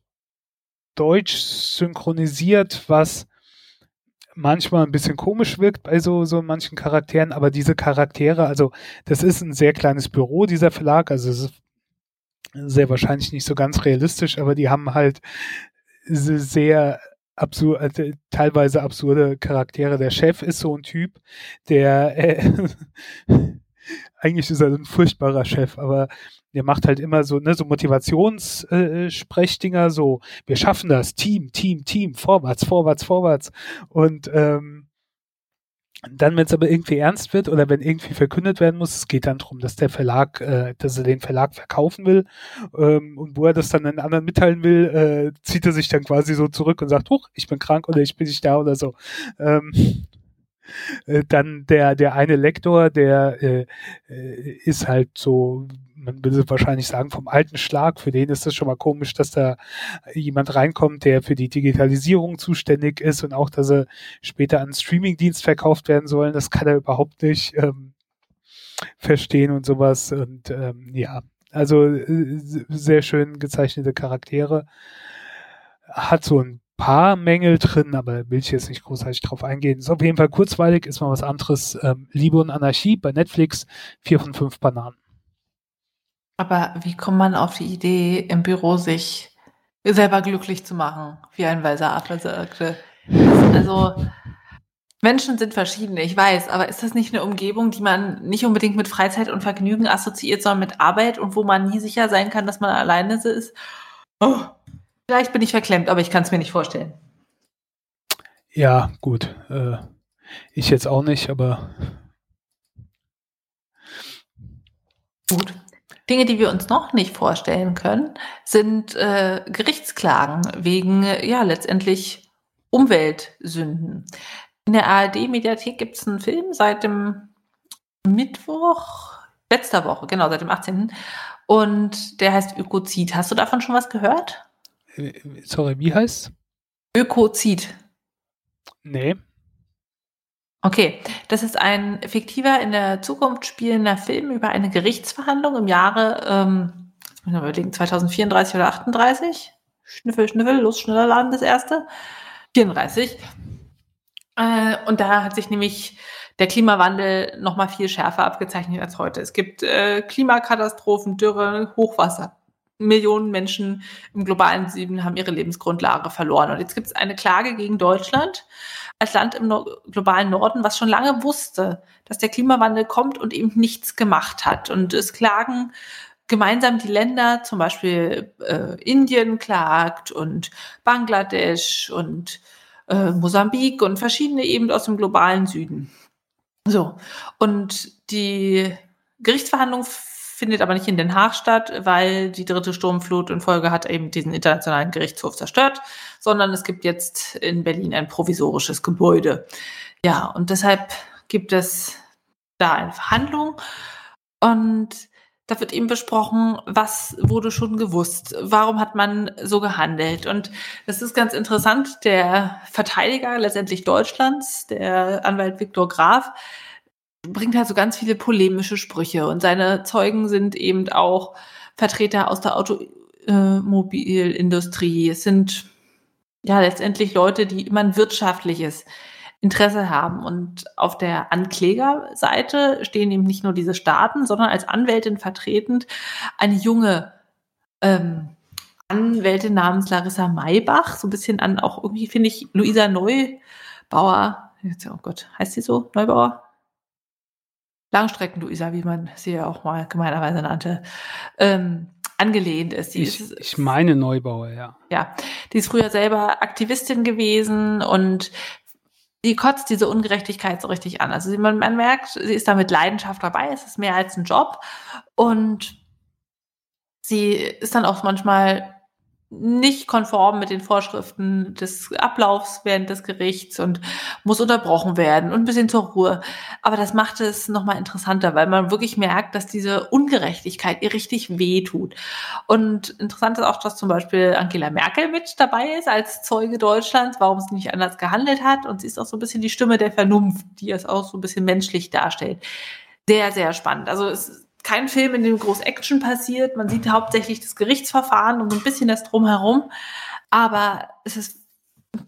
Deutsch synchronisiert, was manchmal ein bisschen komisch wirkt bei so, so manchen Charakteren, aber diese Charaktere, also das ist ein sehr kleines Büro, dieser Verlag, also es ist sehr wahrscheinlich nicht so ganz realistisch, aber die haben halt sehr absur äh, teilweise absurde Charaktere. Der Chef ist so ein Typ, der äh, eigentlich ist er ein furchtbarer Chef, aber der macht halt immer so, ne, so Motivationssprechdinger, äh, so, wir schaffen das, Team, Team, Team, vorwärts, vorwärts, vorwärts. Und ähm, dann, wenn es aber irgendwie ernst wird oder wenn irgendwie verkündet werden muss, es geht dann darum, dass der Verlag, äh, dass er den Verlag verkaufen will ähm, und wo er das dann den anderen mitteilen will, äh, zieht er sich dann quasi so zurück und sagt, huch, ich bin krank oder ich bin nicht da oder so. Ähm, äh, dann der, der eine Lektor, der äh, äh, ist halt so, man würde wahrscheinlich sagen, vom alten Schlag. Für den ist es schon mal komisch, dass da jemand reinkommt, der für die Digitalisierung zuständig ist und auch, dass er später an Streamingdienst verkauft werden sollen. Das kann er überhaupt nicht ähm, verstehen und sowas. Und ähm, ja, also äh, sehr schön gezeichnete Charaktere. Hat so ein paar Mängel drin, aber will ich jetzt nicht großartig drauf eingehen. Ist auf jeden Fall kurzweilig, ist mal was anderes. Ähm, Liebe und Anarchie bei Netflix, vier von fünf Bananen. Aber wie kommt man auf die Idee, im Büro sich selber glücklich zu machen, wie ein weiser Affe sagte? Also, Menschen sind verschieden, ich weiß, aber ist das nicht eine Umgebung, die man nicht unbedingt mit Freizeit und Vergnügen assoziiert, sondern mit Arbeit und wo man nie sicher sein kann, dass man alleine ist? Oh, Vielleicht bin ich verklemmt, aber ich kann es mir nicht vorstellen. Ja, gut. Äh, ich jetzt auch nicht, aber. Gut. Dinge, die wir uns noch nicht vorstellen können, sind äh, Gerichtsklagen wegen, ja, letztendlich Umweltsünden. In der ARD-Mediathek gibt es einen Film seit dem Mittwoch, letzter Woche, genau, seit dem 18. Und der heißt Ökozid. Hast du davon schon was gehört? Sorry, wie heißt Ökozid. Nee. Okay, das ist ein fiktiver, in der Zukunft spielender Film über eine Gerichtsverhandlung im Jahre, ähm, ich muss überlegen, 2034 oder 38. Schnüffel, Schnüffel, los, schneller laden, das erste. 34. Äh, und da hat sich nämlich der Klimawandel noch mal viel schärfer abgezeichnet als heute. Es gibt äh, Klimakatastrophen, Dürre, Hochwasser, Millionen Menschen im globalen Süden haben ihre Lebensgrundlage verloren. Und jetzt gibt es eine Klage gegen Deutschland als Land im no globalen Norden, was schon lange wusste, dass der Klimawandel kommt und eben nichts gemacht hat. Und es klagen gemeinsam die Länder, zum Beispiel äh, Indien klagt und Bangladesch und äh, Mosambik und verschiedene eben aus dem globalen Süden. So, und die Gerichtsverhandlung findet aber nicht in Den Haag statt, weil die dritte Sturmflut in Folge hat eben diesen internationalen Gerichtshof zerstört, sondern es gibt jetzt in Berlin ein provisorisches Gebäude. Ja, und deshalb gibt es da eine Verhandlung und da wird eben besprochen, was wurde schon gewusst, warum hat man so gehandelt. Und das ist ganz interessant, der Verteidiger letztendlich Deutschlands, der Anwalt Viktor Graf, bringt halt so ganz viele polemische Sprüche und seine Zeugen sind eben auch Vertreter aus der Automobilindustrie. Es sind ja letztendlich Leute, die immer ein wirtschaftliches Interesse haben. Und auf der Anklägerseite stehen eben nicht nur diese Staaten, sondern als Anwältin vertretend eine junge ähm, Anwältin namens Larissa Maybach, so ein bisschen an auch irgendwie, finde ich, Luisa Neubauer, oh Gott, heißt sie so, Neubauer? Langstrecken-Luisa, wie man sie ja auch mal gemeinerweise nannte, ähm, angelehnt ist. Die ich, ist. Ich meine Neubauer, ja. Ja, die ist früher selber Aktivistin gewesen und die kotzt diese Ungerechtigkeit so richtig an. Also man, man merkt, sie ist da mit Leidenschaft dabei, es ist mehr als ein Job und sie ist dann auch manchmal nicht konform mit den Vorschriften des Ablaufs während des Gerichts und muss unterbrochen werden und ein bisschen zur Ruhe. Aber das macht es nochmal interessanter, weil man wirklich merkt, dass diese Ungerechtigkeit ihr richtig wehtut. Und interessant ist auch, dass zum Beispiel Angela Merkel mit dabei ist als Zeuge Deutschlands, warum sie nicht anders gehandelt hat. Und sie ist auch so ein bisschen die Stimme der Vernunft, die es auch so ein bisschen menschlich darstellt. Sehr, sehr spannend. Also es kein Film, in dem groß Action passiert. Man sieht hauptsächlich das Gerichtsverfahren und so ein bisschen das drumherum. Aber es ist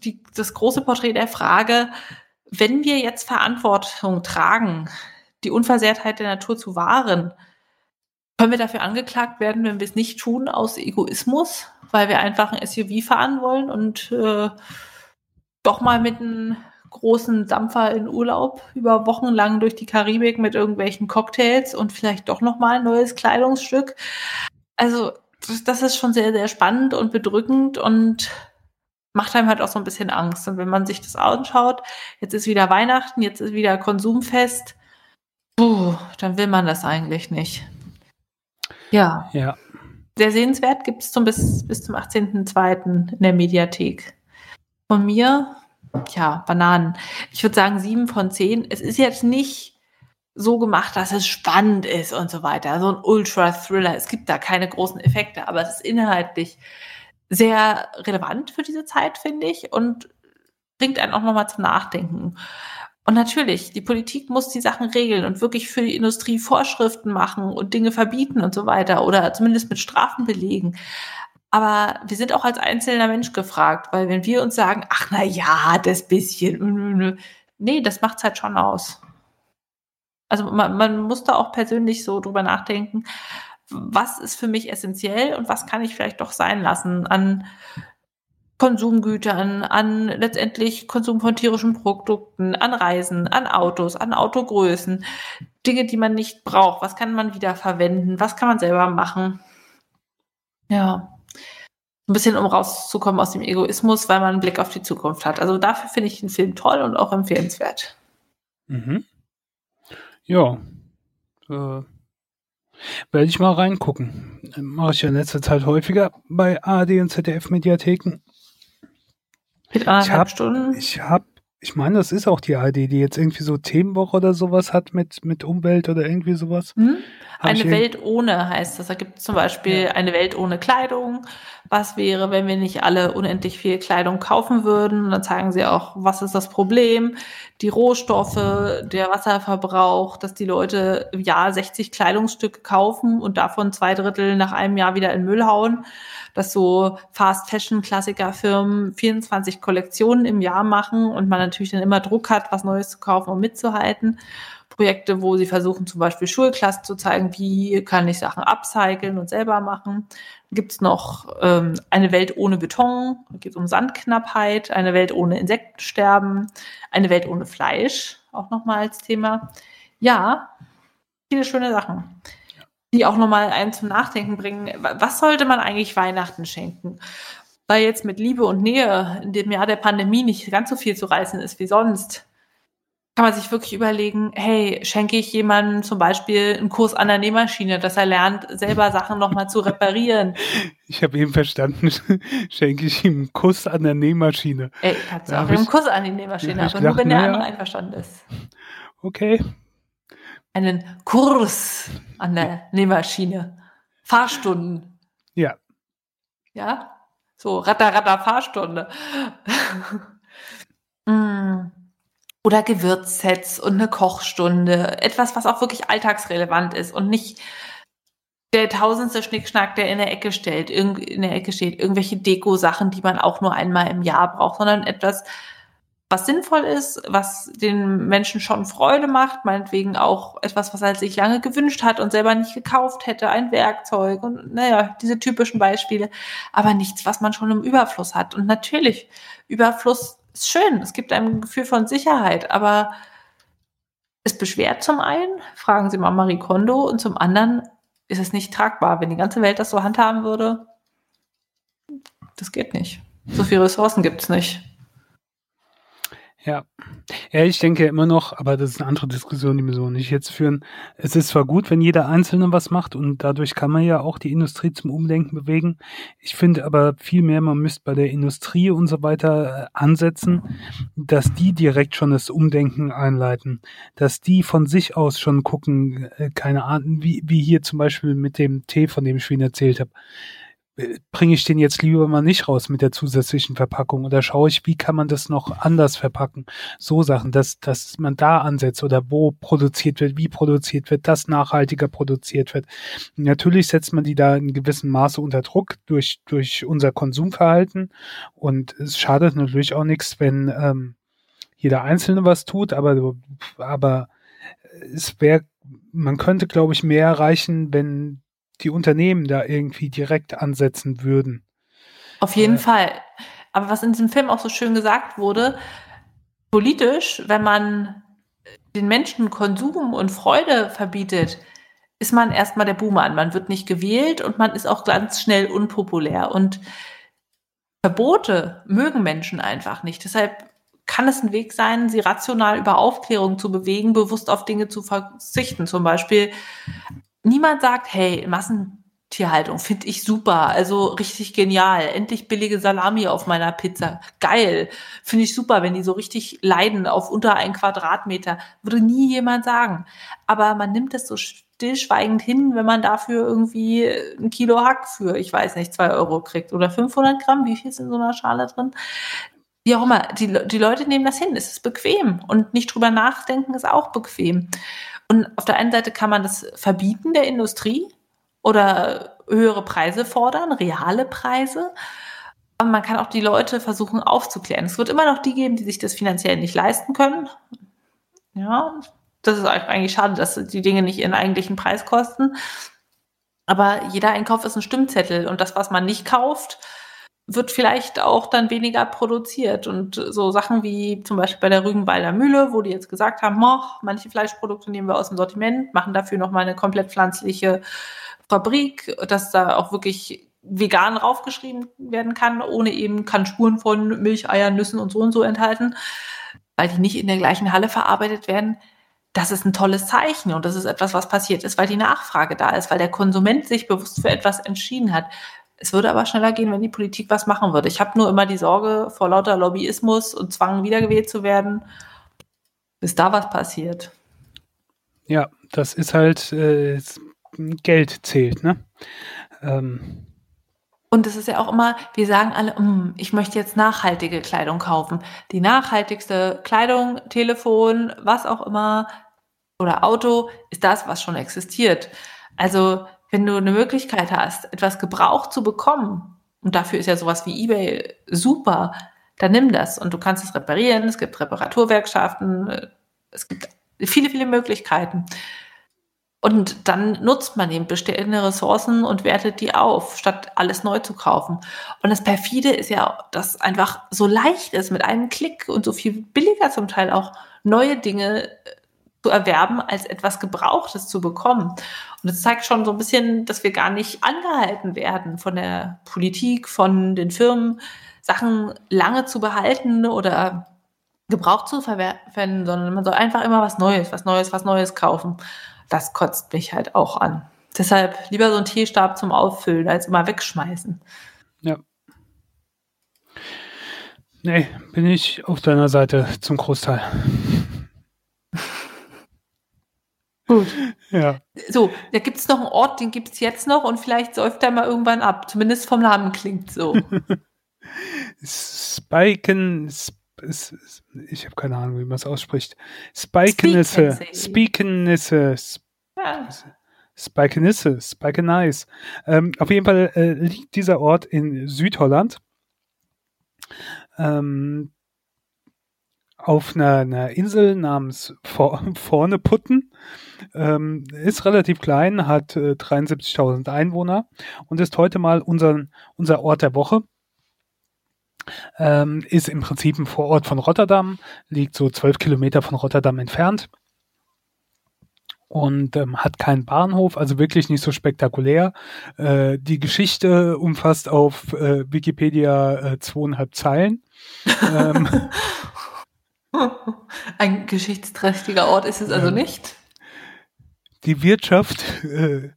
die, das große Porträt der Frage, wenn wir jetzt Verantwortung tragen, die Unversehrtheit der Natur zu wahren, können wir dafür angeklagt werden, wenn wir es nicht tun aus Egoismus, weil wir einfach ein SUV fahren wollen und äh, doch mal mit einem großen Dampfer in Urlaub über Wochen lang durch die Karibik mit irgendwelchen Cocktails und vielleicht doch noch mal ein neues Kleidungsstück. Also das ist schon sehr, sehr spannend und bedrückend und macht einem halt auch so ein bisschen Angst. Und wenn man sich das anschaut, jetzt ist wieder Weihnachten, jetzt ist wieder Konsumfest, puh, dann will man das eigentlich nicht. Ja. Ja. Sehr sehenswert gibt es zum, bis, bis zum 18.02. in der Mediathek. Von mir ja, Bananen. Ich würde sagen sieben von zehn. Es ist jetzt nicht so gemacht, dass es spannend ist und so weiter. So ein Ultra-Thriller. Es gibt da keine großen Effekte, aber es ist inhaltlich sehr relevant für diese Zeit, finde ich, und bringt einen auch nochmal zum Nachdenken. Und natürlich, die Politik muss die Sachen regeln und wirklich für die Industrie Vorschriften machen und Dinge verbieten und so weiter oder zumindest mit Strafen belegen. Aber wir sind auch als einzelner Mensch gefragt, weil wenn wir uns sagen, ach na ja, das bisschen, nee, das macht's halt schon aus. Also man, man muss da auch persönlich so drüber nachdenken, was ist für mich essentiell und was kann ich vielleicht doch sein lassen an Konsumgütern, an letztendlich Konsum von tierischen Produkten, an Reisen, an Autos, an Autogrößen, Dinge, die man nicht braucht. Was kann man wieder verwenden? Was kann man selber machen? Ja ein bisschen um rauszukommen aus dem Egoismus, weil man einen Blick auf die Zukunft hat. Also dafür finde ich den Film toll und auch empfehlenswert. Mhm. Ja. Äh, werde ich mal reingucken. Mache ich ja in letzter Zeit häufiger bei ARD und ZDF-Mediatheken. Mit anderthalb Stunden? Ich habe ich meine, das ist auch die ARD, die jetzt irgendwie so Themenwoche oder sowas hat mit, mit Umwelt oder irgendwie sowas. Hm? Eine Welt ohne heißt das. Da gibt es zum Beispiel ja. eine Welt ohne Kleidung. Was wäre, wenn wir nicht alle unendlich viel Kleidung kaufen würden? Und dann zeigen sie auch, was ist das Problem? Die Rohstoffe, der Wasserverbrauch, dass die Leute im Jahr 60 Kleidungsstücke kaufen und davon zwei Drittel nach einem Jahr wieder in Müll hauen dass so Fast Fashion Klassikerfirmen 24 Kollektionen im Jahr machen und man natürlich dann immer Druck hat, was Neues zu kaufen, um mitzuhalten. Projekte, wo sie versuchen, zum Beispiel Schulklassen zu zeigen, wie kann ich Sachen upcyclen und selber machen. Gibt es noch ähm, eine Welt ohne Beton, geht um Sandknappheit, eine Welt ohne Insektensterben, eine Welt ohne Fleisch, auch nochmal als Thema. Ja, viele schöne Sachen, die auch nochmal einen zum Nachdenken bringen. Was sollte man eigentlich Weihnachten schenken? Weil jetzt mit Liebe und Nähe in dem Jahr der Pandemie nicht ganz so viel zu reißen ist wie sonst, kann man sich wirklich überlegen, hey, schenke ich jemandem zum Beispiel einen Kurs an der Nähmaschine, dass er lernt, selber Sachen nochmal zu reparieren. Ich habe eben verstanden, schenke ich ihm einen Kuss an der Nähmaschine. Ey, kannst du auch einen Kuss an die Nähmaschine, aber nur wenn der andere einverstanden ist. Okay. Einen Kurs an der Nähmaschine. Fahrstunden. Ja. Ja? So, ratter, ratter, Fahrstunde. mm. Oder Gewürzsets und eine Kochstunde. Etwas, was auch wirklich alltagsrelevant ist und nicht der tausendste Schnickschnack, der in der Ecke steht, in der Ecke steht, irgendwelche Deko-Sachen, die man auch nur einmal im Jahr braucht, sondern etwas, was sinnvoll ist, was den Menschen schon Freude macht, meinetwegen auch etwas, was er sich lange gewünscht hat und selber nicht gekauft hätte, ein Werkzeug und naja, diese typischen Beispiele, aber nichts, was man schon im Überfluss hat. Und natürlich, Überfluss ist schön, es gibt ein Gefühl von Sicherheit, aber es beschwert zum einen, fragen Sie mal Marie Kondo, und zum anderen ist es nicht tragbar. Wenn die ganze Welt das so handhaben würde, das geht nicht. So viele Ressourcen gibt es nicht. Ja. Ja, ich denke immer noch, aber das ist eine andere Diskussion, die wir so nicht jetzt führen. Es ist zwar gut, wenn jeder Einzelne was macht und dadurch kann man ja auch die Industrie zum Umdenken bewegen. Ich finde aber vielmehr, man müsste bei der Industrie und so weiter äh, ansetzen, dass die direkt schon das Umdenken einleiten, dass die von sich aus schon gucken, äh, keine Ahnung, wie, wie hier zum Beispiel mit dem Tee, von dem ich schon erzählt habe bringe ich den jetzt lieber mal nicht raus mit der zusätzlichen Verpackung oder schaue ich, wie kann man das noch anders verpacken? So Sachen, dass, dass man da ansetzt oder wo produziert wird, wie produziert wird, dass nachhaltiger produziert wird. Natürlich setzt man die da in gewissem Maße unter Druck durch, durch unser Konsumverhalten und es schadet natürlich auch nichts, wenn ähm, jeder Einzelne was tut, aber, aber es wäre, man könnte, glaube ich, mehr erreichen, wenn die Unternehmen da irgendwie direkt ansetzen würden. Auf jeden äh. Fall. Aber was in diesem Film auch so schön gesagt wurde, politisch, wenn man den Menschen Konsum und Freude verbietet, ist man erstmal der Buhmann. Man wird nicht gewählt und man ist auch ganz schnell unpopulär. Und Verbote mögen Menschen einfach nicht. Deshalb kann es ein Weg sein, sie rational über Aufklärung zu bewegen, bewusst auf Dinge zu verzichten. Zum Beispiel niemand sagt, hey, Massentierhaltung finde ich super, also richtig genial. Endlich billige Salami auf meiner Pizza. Geil. Finde ich super, wenn die so richtig leiden auf unter ein Quadratmeter. Würde nie jemand sagen. Aber man nimmt es so stillschweigend hin, wenn man dafür irgendwie ein Kilo Hack für, ich weiß nicht, zwei Euro kriegt oder 500 Gramm. Wie viel ist in so einer Schale drin? Wie auch immer. Die, die Leute nehmen das hin. Es ist bequem. Und nicht drüber nachdenken ist auch bequem. Und auf der einen Seite kann man das verbieten der Industrie oder höhere Preise fordern, reale Preise. Aber man kann auch die Leute versuchen aufzuklären. Es wird immer noch die geben, die sich das finanziell nicht leisten können. Ja, das ist eigentlich schade, dass die Dinge nicht ihren eigentlichen Preis kosten. Aber jeder Einkauf ist ein Stimmzettel und das, was man nicht kauft, wird vielleicht auch dann weniger produziert. Und so Sachen wie zum Beispiel bei der Rügenwalder Mühle, wo die jetzt gesagt haben, oh, manche Fleischprodukte nehmen wir aus dem Sortiment, machen dafür nochmal eine komplett pflanzliche Fabrik, dass da auch wirklich vegan raufgeschrieben werden kann, ohne eben kann Spuren von Milch, Eiern, Nüssen und so und so enthalten, weil die nicht in der gleichen Halle verarbeitet werden. Das ist ein tolles Zeichen und das ist etwas, was passiert ist, weil die Nachfrage da ist, weil der Konsument sich bewusst für etwas entschieden hat. Es würde aber schneller gehen, wenn die Politik was machen würde. Ich habe nur immer die Sorge vor lauter Lobbyismus und Zwang, wiedergewählt zu werden, bis da was passiert. Ja, das ist halt, äh, Geld zählt, ne? Ähm. Und es ist ja auch immer, wir sagen alle, hm, ich möchte jetzt nachhaltige Kleidung kaufen. Die nachhaltigste Kleidung, Telefon, was auch immer oder Auto ist das, was schon existiert. Also wenn du eine Möglichkeit hast, etwas gebraucht zu bekommen, und dafür ist ja sowas wie eBay super, dann nimm das und du kannst es reparieren. Es gibt Reparaturwerkschaften, es gibt viele, viele Möglichkeiten. Und dann nutzt man eben bestehende Ressourcen und wertet die auf, statt alles neu zu kaufen. Und das perfide ist ja, dass einfach so leicht ist, mit einem Klick und so viel billiger zum Teil auch neue Dinge äh, zu erwerben, als etwas Gebrauchtes zu bekommen. Und das zeigt schon so ein bisschen, dass wir gar nicht angehalten werden von der Politik, von den Firmen, Sachen lange zu behalten oder gebraucht zu verwenden, sondern man soll einfach immer was Neues, was Neues, was Neues kaufen das kotzt mich halt auch an. Deshalb lieber so ein Teestab zum Auffüllen als immer wegschmeißen. Ja. Nee, bin ich auf deiner Seite zum Großteil. Gut. Ja. So, da gibt es noch einen Ort, den gibt es jetzt noch und vielleicht säuft er mal irgendwann ab. Zumindest vom Namen klingt so. Spiken, ich habe keine Ahnung, wie man es ausspricht. Spikenisse, Spikenisse, Spikenisse, Spikenisse. Ähm, auf jeden Fall äh, liegt dieser Ort in Südholland. Ähm, auf einer, einer, Insel namens Vor Vorneputten. Ähm, ist relativ klein, hat äh, 73.000 Einwohner und ist heute mal unser, unser Ort der Woche ähm, ist im Prinzip ein Vorort von Rotterdam, liegt so zwölf Kilometer von Rotterdam entfernt und ähm, hat keinen Bahnhof, also wirklich nicht so spektakulär. Äh, die Geschichte umfasst auf äh, Wikipedia äh, zweieinhalb Zeilen. ähm, Ein geschichtsträchtiger Ort ist es also nicht. Die Wirtschaft, äh,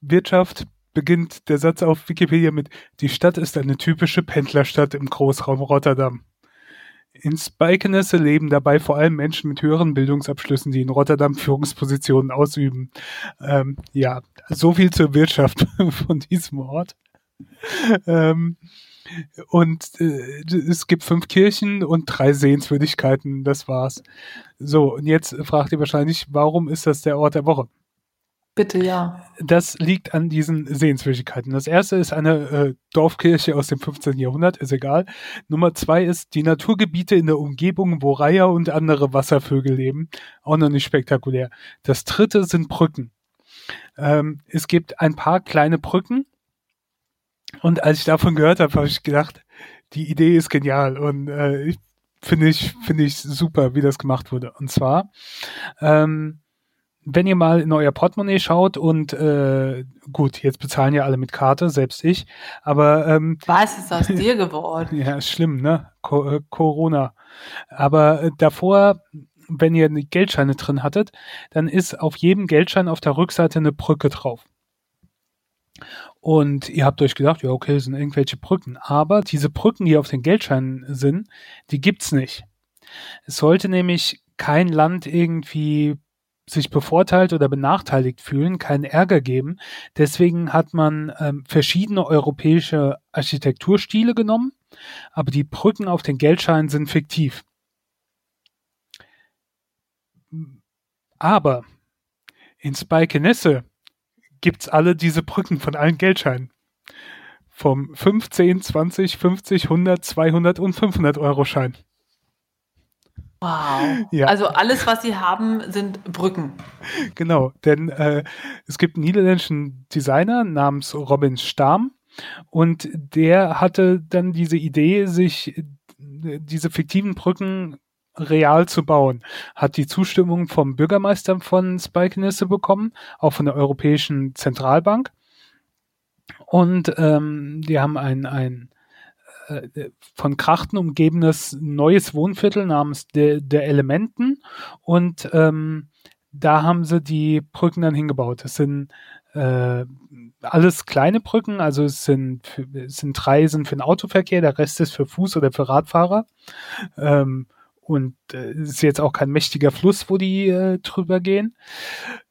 Wirtschaft beginnt der Satz auf Wikipedia mit Die Stadt ist eine typische Pendlerstadt im Großraum Rotterdam. In Spijkenisse leben dabei vor allem Menschen mit höheren Bildungsabschlüssen, die in Rotterdam Führungspositionen ausüben. Ähm, ja, so viel zur Wirtschaft von diesem Ort. Ähm, und äh, es gibt fünf Kirchen und drei Sehenswürdigkeiten, das war's. So, und jetzt fragt ihr wahrscheinlich, warum ist das der Ort der Woche? Bitte, ja. Das liegt an diesen Sehenswürdigkeiten. Das erste ist eine äh, Dorfkirche aus dem 15. Jahrhundert, ist egal. Nummer zwei ist die Naturgebiete in der Umgebung, wo Reiher und andere Wasservögel leben. Auch noch nicht spektakulär. Das dritte sind Brücken. Ähm, es gibt ein paar kleine Brücken. Und als ich davon gehört habe, habe ich gedacht, die Idee ist genial und äh, finde ich, finde ich super, wie das gemacht wurde. Und zwar, ähm, wenn ihr mal in euer Portemonnaie schaut und äh, gut, jetzt bezahlen ja alle mit Karte, selbst ich, aber ähm, was ist aus dir geworden? ja, schlimm, ne? Co äh, Corona. Aber äh, davor, wenn ihr Geldscheine drin hattet, dann ist auf jedem Geldschein auf der Rückseite eine Brücke drauf. Und ihr habt euch gedacht, ja, okay, sind irgendwelche Brücken. Aber diese Brücken, die auf den Geldscheinen sind, die gibt's nicht. Es sollte nämlich kein Land irgendwie sich bevorteilt oder benachteiligt fühlen, keinen Ärger geben. Deswegen hat man ähm, verschiedene europäische Architekturstile genommen, aber die Brücken auf den Geldscheinen sind fiktiv. Aber in Speikenesse gibt's alle diese Brücken von allen Geldscheinen. Vom 15, 20, 50, 100, 200 und 500 Euro Schein. Wow. Ja. Also alles, was sie haben, sind Brücken. Genau, denn äh, es gibt einen niederländischen Designer namens Robin Stamm und der hatte dann diese Idee, sich äh, diese fiktiven Brücken real zu bauen. Hat die Zustimmung vom Bürgermeister von Spikenisse bekommen, auch von der Europäischen Zentralbank. Und ähm, die haben ein, ein äh, von Krachten umgebenes neues Wohnviertel namens der, der Elementen und ähm, da haben sie die Brücken dann hingebaut. Es sind äh, alles kleine Brücken, also es sind, es sind drei sind für den Autoverkehr, der Rest ist für Fuß- oder für Radfahrer. Ähm, und äh, ist jetzt auch kein mächtiger Fluss, wo die äh, drüber gehen.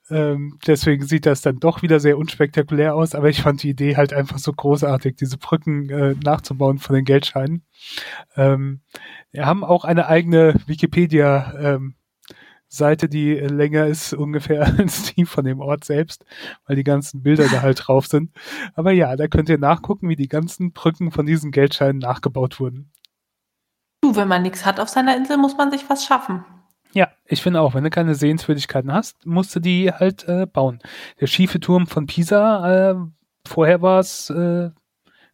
Ähm, deswegen sieht das dann doch wieder sehr unspektakulär aus, aber ich fand die Idee halt einfach so großartig, diese Brücken äh, nachzubauen von den Geldscheinen. Ähm, wir haben auch eine eigene Wikipedia ähm, Seite, die länger ist ungefähr als die von dem Ort selbst, weil die ganzen Bilder da halt drauf sind. Aber ja, da könnt ihr nachgucken, wie die ganzen Brücken von diesen Geldscheinen nachgebaut wurden. Du, wenn man nichts hat auf seiner Insel, muss man sich was schaffen. Ja, ich finde auch, wenn du keine Sehenswürdigkeiten hast, musst du die halt äh, bauen. Der schiefe Turm von Pisa, äh, vorher war es äh,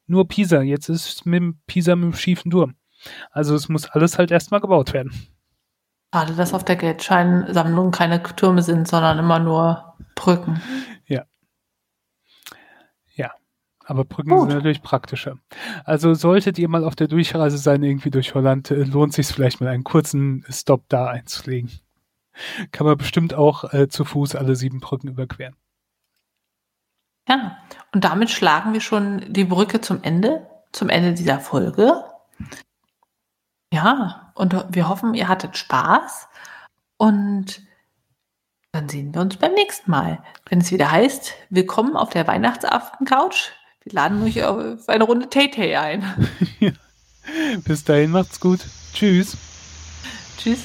nur Pisa, jetzt ist es mit Pisa mit dem schiefen Turm. Also es muss alles halt erstmal gebaut werden. Schade, dass auf der Geldscheinsammlung keine Türme sind, sondern immer nur Brücken. Aber Brücken Gut. sind natürlich praktischer. Also solltet ihr mal auf der Durchreise sein, irgendwie durch Holland, äh, lohnt sich vielleicht mal einen kurzen Stop da einzulegen. Kann man bestimmt auch äh, zu Fuß alle sieben Brücken überqueren. Ja, und damit schlagen wir schon die Brücke zum Ende, zum Ende dieser Folge. Ja, und wir hoffen, ihr hattet Spaß und dann sehen wir uns beim nächsten Mal, wenn es wieder heißt, willkommen auf der Weihnachtsaften-Couch. Wir laden euch auf eine Runde Tay-Tay ein. Bis dahin macht's gut. Tschüss. Tschüss.